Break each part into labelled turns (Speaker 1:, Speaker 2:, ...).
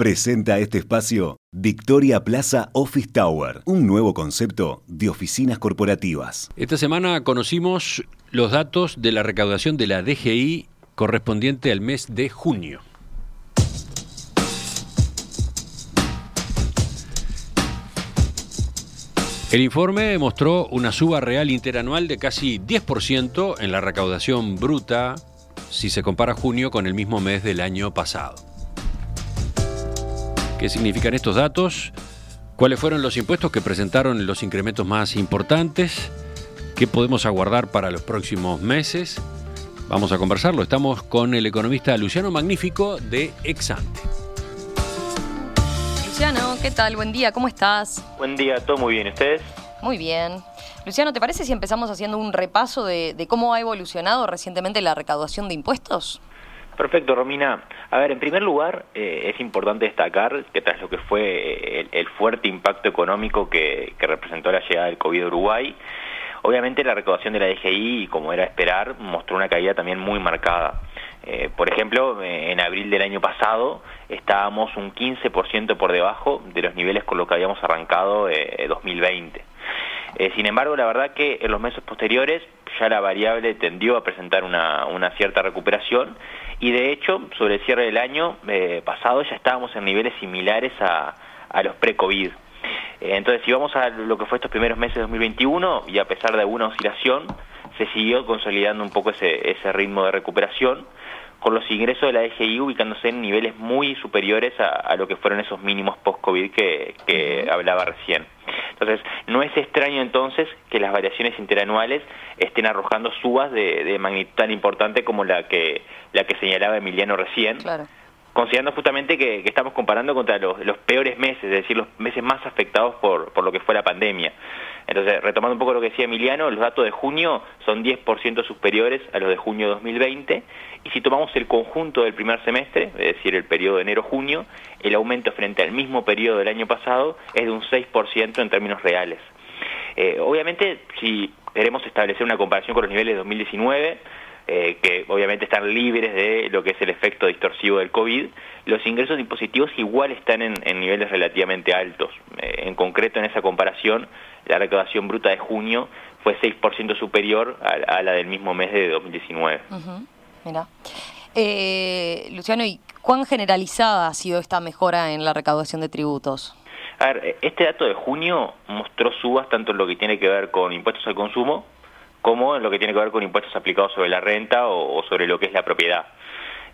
Speaker 1: Presenta este espacio Victoria Plaza Office Tower, un nuevo concepto de oficinas corporativas.
Speaker 2: Esta semana conocimos los datos de la recaudación de la DGI correspondiente al mes de junio. El informe mostró una suba real interanual de casi 10% en la recaudación bruta si se compara junio con el mismo mes del año pasado. ¿Qué significan estos datos? ¿Cuáles fueron los impuestos que presentaron los incrementos más importantes? ¿Qué podemos aguardar para los próximos meses? Vamos a conversarlo. Estamos con el economista Luciano Magnífico de Exante.
Speaker 3: Luciano, ¿qué tal? Buen día, ¿cómo estás?
Speaker 4: Buen día, todo muy bien. ¿Ustedes?
Speaker 3: Muy bien. Luciano, ¿te parece si empezamos haciendo un repaso de, de cómo ha evolucionado recientemente la recaudación de impuestos?
Speaker 4: Perfecto, Romina. A ver, en primer lugar, eh, es importante destacar que tras lo que fue el, fuerte impacto económico que, representó la llegada del COVID a Uruguay, obviamente la recaudación de la DGI, como era esperar, mostró una caída también muy marcada. Eh, por ejemplo, eh, en abril del año pasado estábamos un 15% por debajo de los niveles con los que habíamos arrancado eh, 2020. sin embargo, la verdad que en los meses posteriores ya la variable tendió a presentar una cierta recuperación y de hecho, sobre el cierre del año eh, pasado ya estábamos en niveles similares a, a los pre-COVID. Eh, entonces, si vamos a lo que fue estos primeros meses de 2021, y a pesar de alguna oscilación, se siguió consolidando un poco ese, ese ritmo de recuperación, con los ingresos de la DGI ubicándose en niveles muy superiores a, lo que fueron esos mínimos post-COVID que, que hablaba recién. Entonces, no es extraño entonces que las variaciones interanuales estén arrojando subas de, magnitud tan importante como la que, la que señalaba Emiliano recién. Considerando justamente que, estamos comparando contra los, peores meses, es decir, los meses más afectados por, por lo que fue la pandemia. Entonces, retomando un poco lo que decía Emiliano, los datos de junio son 10% superiores a los de junio de 2020 y si tomamos el conjunto del primer semestre, es decir, el periodo de enero-junio, el aumento frente al mismo periodo del año pasado es de un 6% en términos reales. Eh, obviamente, si queremos establecer una comparación con los niveles de 2019, eh, que obviamente están libres de lo que es el efecto distorsivo del COVID, los ingresos impositivos igual están en, niveles relativamente altos. Eh, en concreto, en esa comparación, la recaudación bruta de junio fue 6% superior a, la del mismo mes de 2019.
Speaker 3: Mira. Eh, Luciano, ¿y cuán generalizada ha sido esta mejora en la recaudación de tributos?
Speaker 4: A ver, este dato de junio mostró subas tanto en lo que tiene que ver con impuestos al consumo como en lo que tiene que ver con impuestos aplicados sobre la renta o, sobre lo que es la propiedad.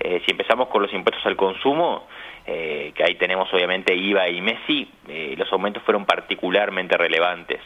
Speaker 4: Eh, si empezamos con los impuestos al consumo, eh, que ahí tenemos obviamente IVA y MESI, eh, los aumentos fueron particularmente relevantes.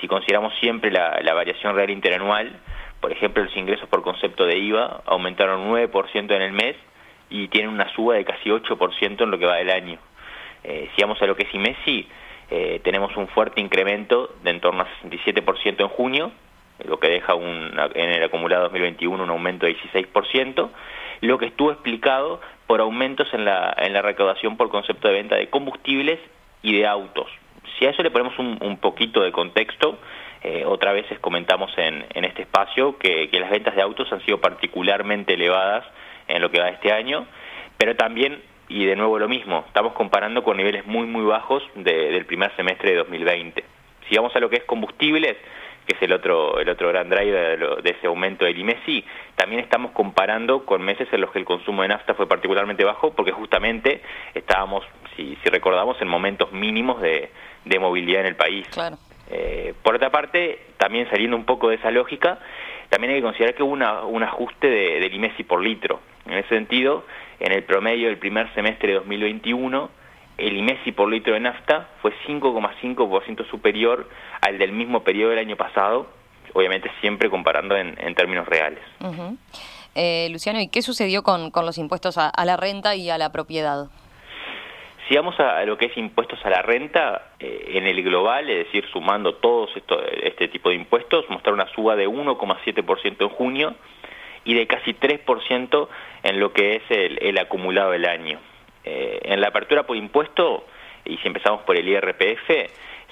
Speaker 4: si consideramos siempre la, variación real interanual, por ejemplo, los ingresos por concepto de IVA aumentaron 9% en el mes y tienen una suba de casi 8% en lo que va del año. si vamos a lo que es IMESI, tenemos un fuerte incremento de en torno a 67% en junio lo que deja un, en el acumulado 2021 un aumento de 16%, lo que estuvo explicado por aumentos en la, en la recaudación por concepto de venta de combustibles y de autos. Si a eso le ponemos un, poquito de contexto, eh, otra vez comentamos en, en este espacio que, las ventas de autos han sido particularmente elevadas en lo que va de este año, pero también, y de nuevo lo mismo, estamos comparando con niveles muy muy bajos del primer semestre de 2020. Si vamos a lo que es combustibles, que es el otro, el otro gran driver de, ese aumento del IMESI, también estamos comparando con meses en los que el consumo de nafta fue particularmente bajo, porque justamente estábamos, si, si recordamos, en momentos mínimos de, movilidad en el país. Eh, por otra parte, también saliendo un poco de esa lógica, también hay que considerar que hubo un ajuste de, del IMESI por litro. En ese sentido, en el promedio del primer semestre de 2021, el IMESI por litro de nafta fue 5,5% superior al del mismo periodo del año pasado, obviamente siempre comparando en, términos reales.
Speaker 3: Eh, Luciano, ¿y qué sucedió con, los impuestos a, la renta y a la propiedad?
Speaker 4: Si vamos a, lo que es impuestos a la renta, eh, en el global, es decir, sumando todos este tipo de impuestos, mostraron una suba de 1,7% en junio y de casi 3% en lo que es el acumulado del año. Eh, en la apertura por impuesto, y si empezamos por el IRPF,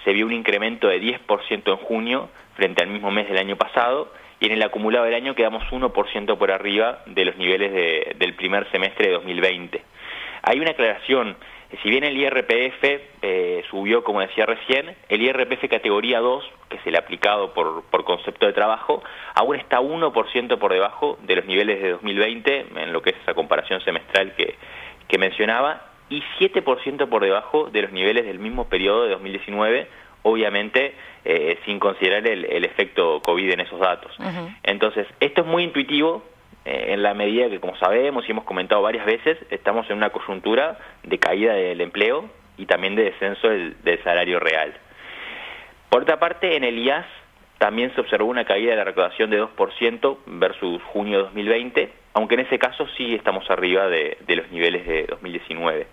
Speaker 4: se vio un incremento de 10% en junio frente al mismo mes del año pasado, y en el acumulado del año quedamos 1% por arriba de los niveles del primer semestre de 2020. Hay una aclaración, si bien el IRPF eh, subió, como decía recién, el IRPF categoría 2, que es el aplicado por, concepto de trabajo, aún está 1% por debajo de los niveles de 2020, en lo que es esa comparación semestral que mencionaba, y 7% por debajo de los niveles del mismo periodo de 2019, obviamente eh, sin considerar el, efecto COVID en esos datos. Entonces, esto es muy intuitivo eh, en la medida que, como sabemos y hemos comentado varias veces, estamos en una coyuntura de caída del empleo y también de descenso del, salario real. Por otra parte, en el IAS también se observó una caída de la recaudación de 2% versus junio de 2020, aunque en ese caso sí estamos arriba de, de los niveles de 2019.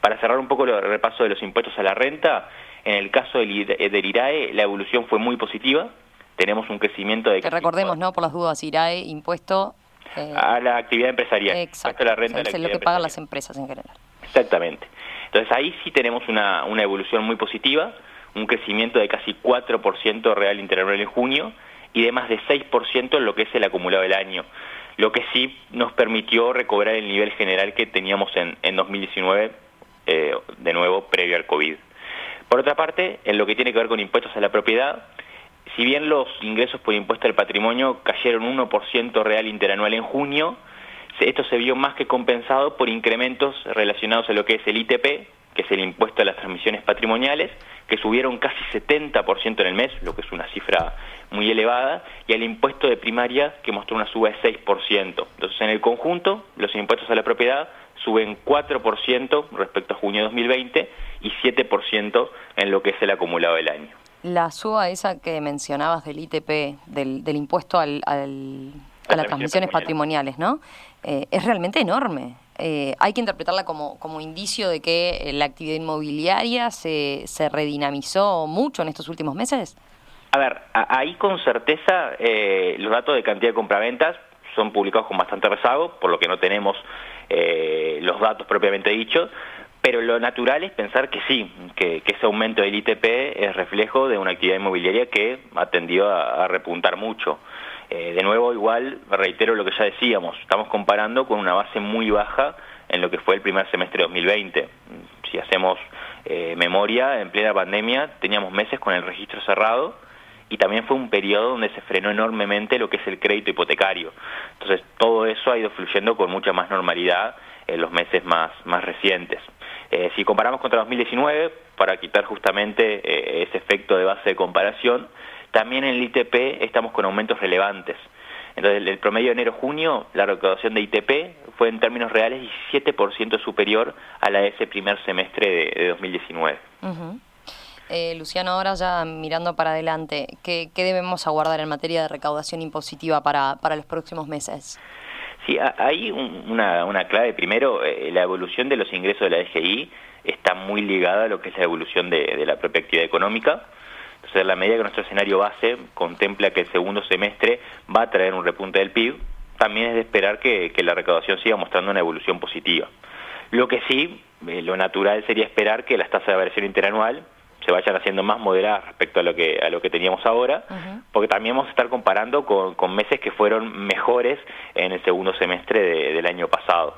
Speaker 4: Para cerrar un poco el repaso de los impuestos a la renta, en el caso del, IRAE la evolución fue muy positiva, tenemos un crecimiento de...
Speaker 3: Que recordemos, ¿no? Por las dudas, IRAE, impuesto...
Speaker 4: Eh, a la actividad empresarial.
Speaker 3: Exacto, la renta es lo que pagan las empresas en general.
Speaker 4: Exactamente. Entonces ahí sí tenemos una, una evolución muy positiva, un crecimiento de casi 4% real interanual en junio y de más de 6% en lo que es el acumulado del año, lo que sí nos permitió recobrar el nivel general que teníamos en, en 2019, eh, de nuevo previo al COVID. Por otra parte, en lo que tiene que ver con impuestos a la propiedad, si bien los ingresos por impuesto al patrimonio cayeron 1% real interanual en junio, esto se vio más que compensado por incrementos relacionados a lo que es el ITP, que es el impuesto a las transmisiones patrimoniales, que subieron casi 70% en el mes, lo que es una cifra muy elevada, y al impuesto de primaria, que mostró una suba de 6%. Entonces, en el conjunto, los impuestos a la propiedad suben 4% respecto a junio de 2020 y 7% en lo que es el acumulado del año.
Speaker 3: La suba esa que mencionabas del ITP, del, impuesto al, a las transmisiones patrimoniales, ¿no? Eh, es realmente enorme. Eh, hay que interpretarla como, como indicio de que la actividad inmobiliaria se, se redinamizó mucho en estos últimos meses.
Speaker 4: A ver, ahí con certeza eh, los datos de cantidad de compraventas son publicados con bastante rezago, por lo que no tenemos los datos propiamente dichos, pero lo natural es pensar que sí, que, ese aumento del ITP es reflejo de una actividad inmobiliaria que ha tendido a, repuntar mucho. Eh, de nuevo, igual, reitero lo que ya decíamos, estamos comparando con una base muy baja en lo que fue el primer semestre de 2020. Si hacemos eh, memoria, en plena pandemia teníamos meses con el registro cerrado y también fue un periodo donde se frenó enormemente lo que es el crédito hipotecario. Entonces, todo eso ha ido fluyendo con mucha más normalidad en los meses más, más recientes. Eh, si comparamos contra 2019, para quitar justamente eh, ese efecto de base de comparación, también en el ITP estamos con aumentos relevantes. Entonces, el promedio de enero-junio, la recaudación de ITP fue en términos reales 17% superior a la de ese primer semestre de, 2019.
Speaker 3: Eh, Luciano, ahora ya mirando para adelante, ¿qué, debemos aguardar en materia de recaudación impositiva para, para los próximos meses?
Speaker 4: Sí, hay una, una, clave. Primero, eh, la evolución de los ingresos de la DGI está muy ligada a lo que es la evolución de, la propia actividad económica. Entonces, a la medida que nuestro escenario base contempla que el segundo semestre va a traer un repunte del PIB, también es de esperar que, la recaudación siga mostrando una evolución positiva. Lo que sí, eh, lo natural sería esperar que las tasas de variación interanual se vayan haciendo más moderadas respecto a lo que a lo que teníamos ahora, porque también vamos a estar comparando con, meses que fueron mejores en el segundo semestre del año pasado.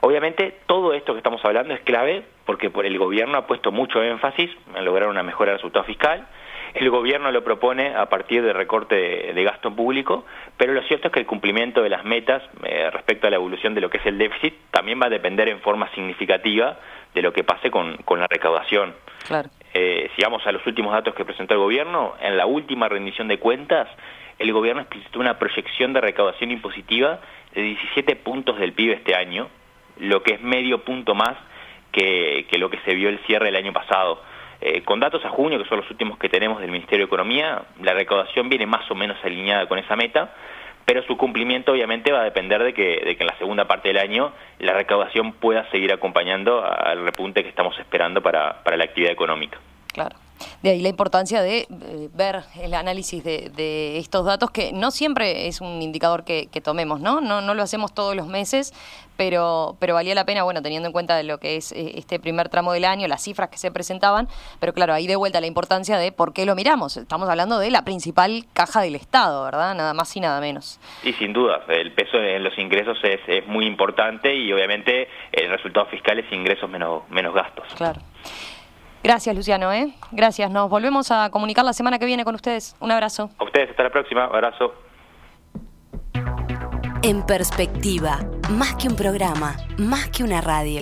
Speaker 4: Obviamente todo esto que estamos hablando es clave porque por el gobierno ha puesto mucho énfasis en lograr una mejora del resultado fiscal. El gobierno lo propone a partir de recorte de, gasto público, pero lo cierto es que el cumplimiento de las metas eh, respecto a la evolución de lo que es el déficit también va a depender en forma significativa de lo que pase con, con la recaudación.
Speaker 3: Claro.
Speaker 4: Eh, si vamos a los últimos datos que presentó el gobierno, en la última rendición de cuentas, el gobierno explicitó una proyección de recaudación impositiva de 17 puntos del PIB este año, lo que es medio punto más que, lo que se vio el cierre del año pasado. Eh, con datos a junio, que son los últimos que tenemos del Ministerio de Economía, la recaudación viene más o menos alineada con esa meta, pero su cumplimiento obviamente va a depender de que, en la segunda parte del año la recaudación pueda seguir acompañando al repunte que estamos esperando para, para la actividad económica.
Speaker 3: Claro. De ahí la importancia de eh, ver el análisis de, estos datos, que no siempre es un indicador que, tomemos, ¿no? ¿no? No lo hacemos todos los meses, pero, pero valía la pena, bueno, teniendo en cuenta de lo que es eh, este primer tramo del año, las cifras que se presentaban, pero claro, ahí de vuelta la importancia de por qué lo miramos. Estamos hablando de la principal caja del Estado, ¿verdad? Nada más y nada menos.
Speaker 4: Y sin duda, el peso en los ingresos es, es muy importante y obviamente el resultado fiscal es ingresos menos, menos gastos.
Speaker 3: Claro. Gracias, Luciano. ¿eh? Gracias. Nos volvemos a comunicar la semana que viene con ustedes. Un abrazo.
Speaker 4: A ustedes, hasta la próxima. Abrazo.
Speaker 5: En perspectiva, más que un programa, más que una radio.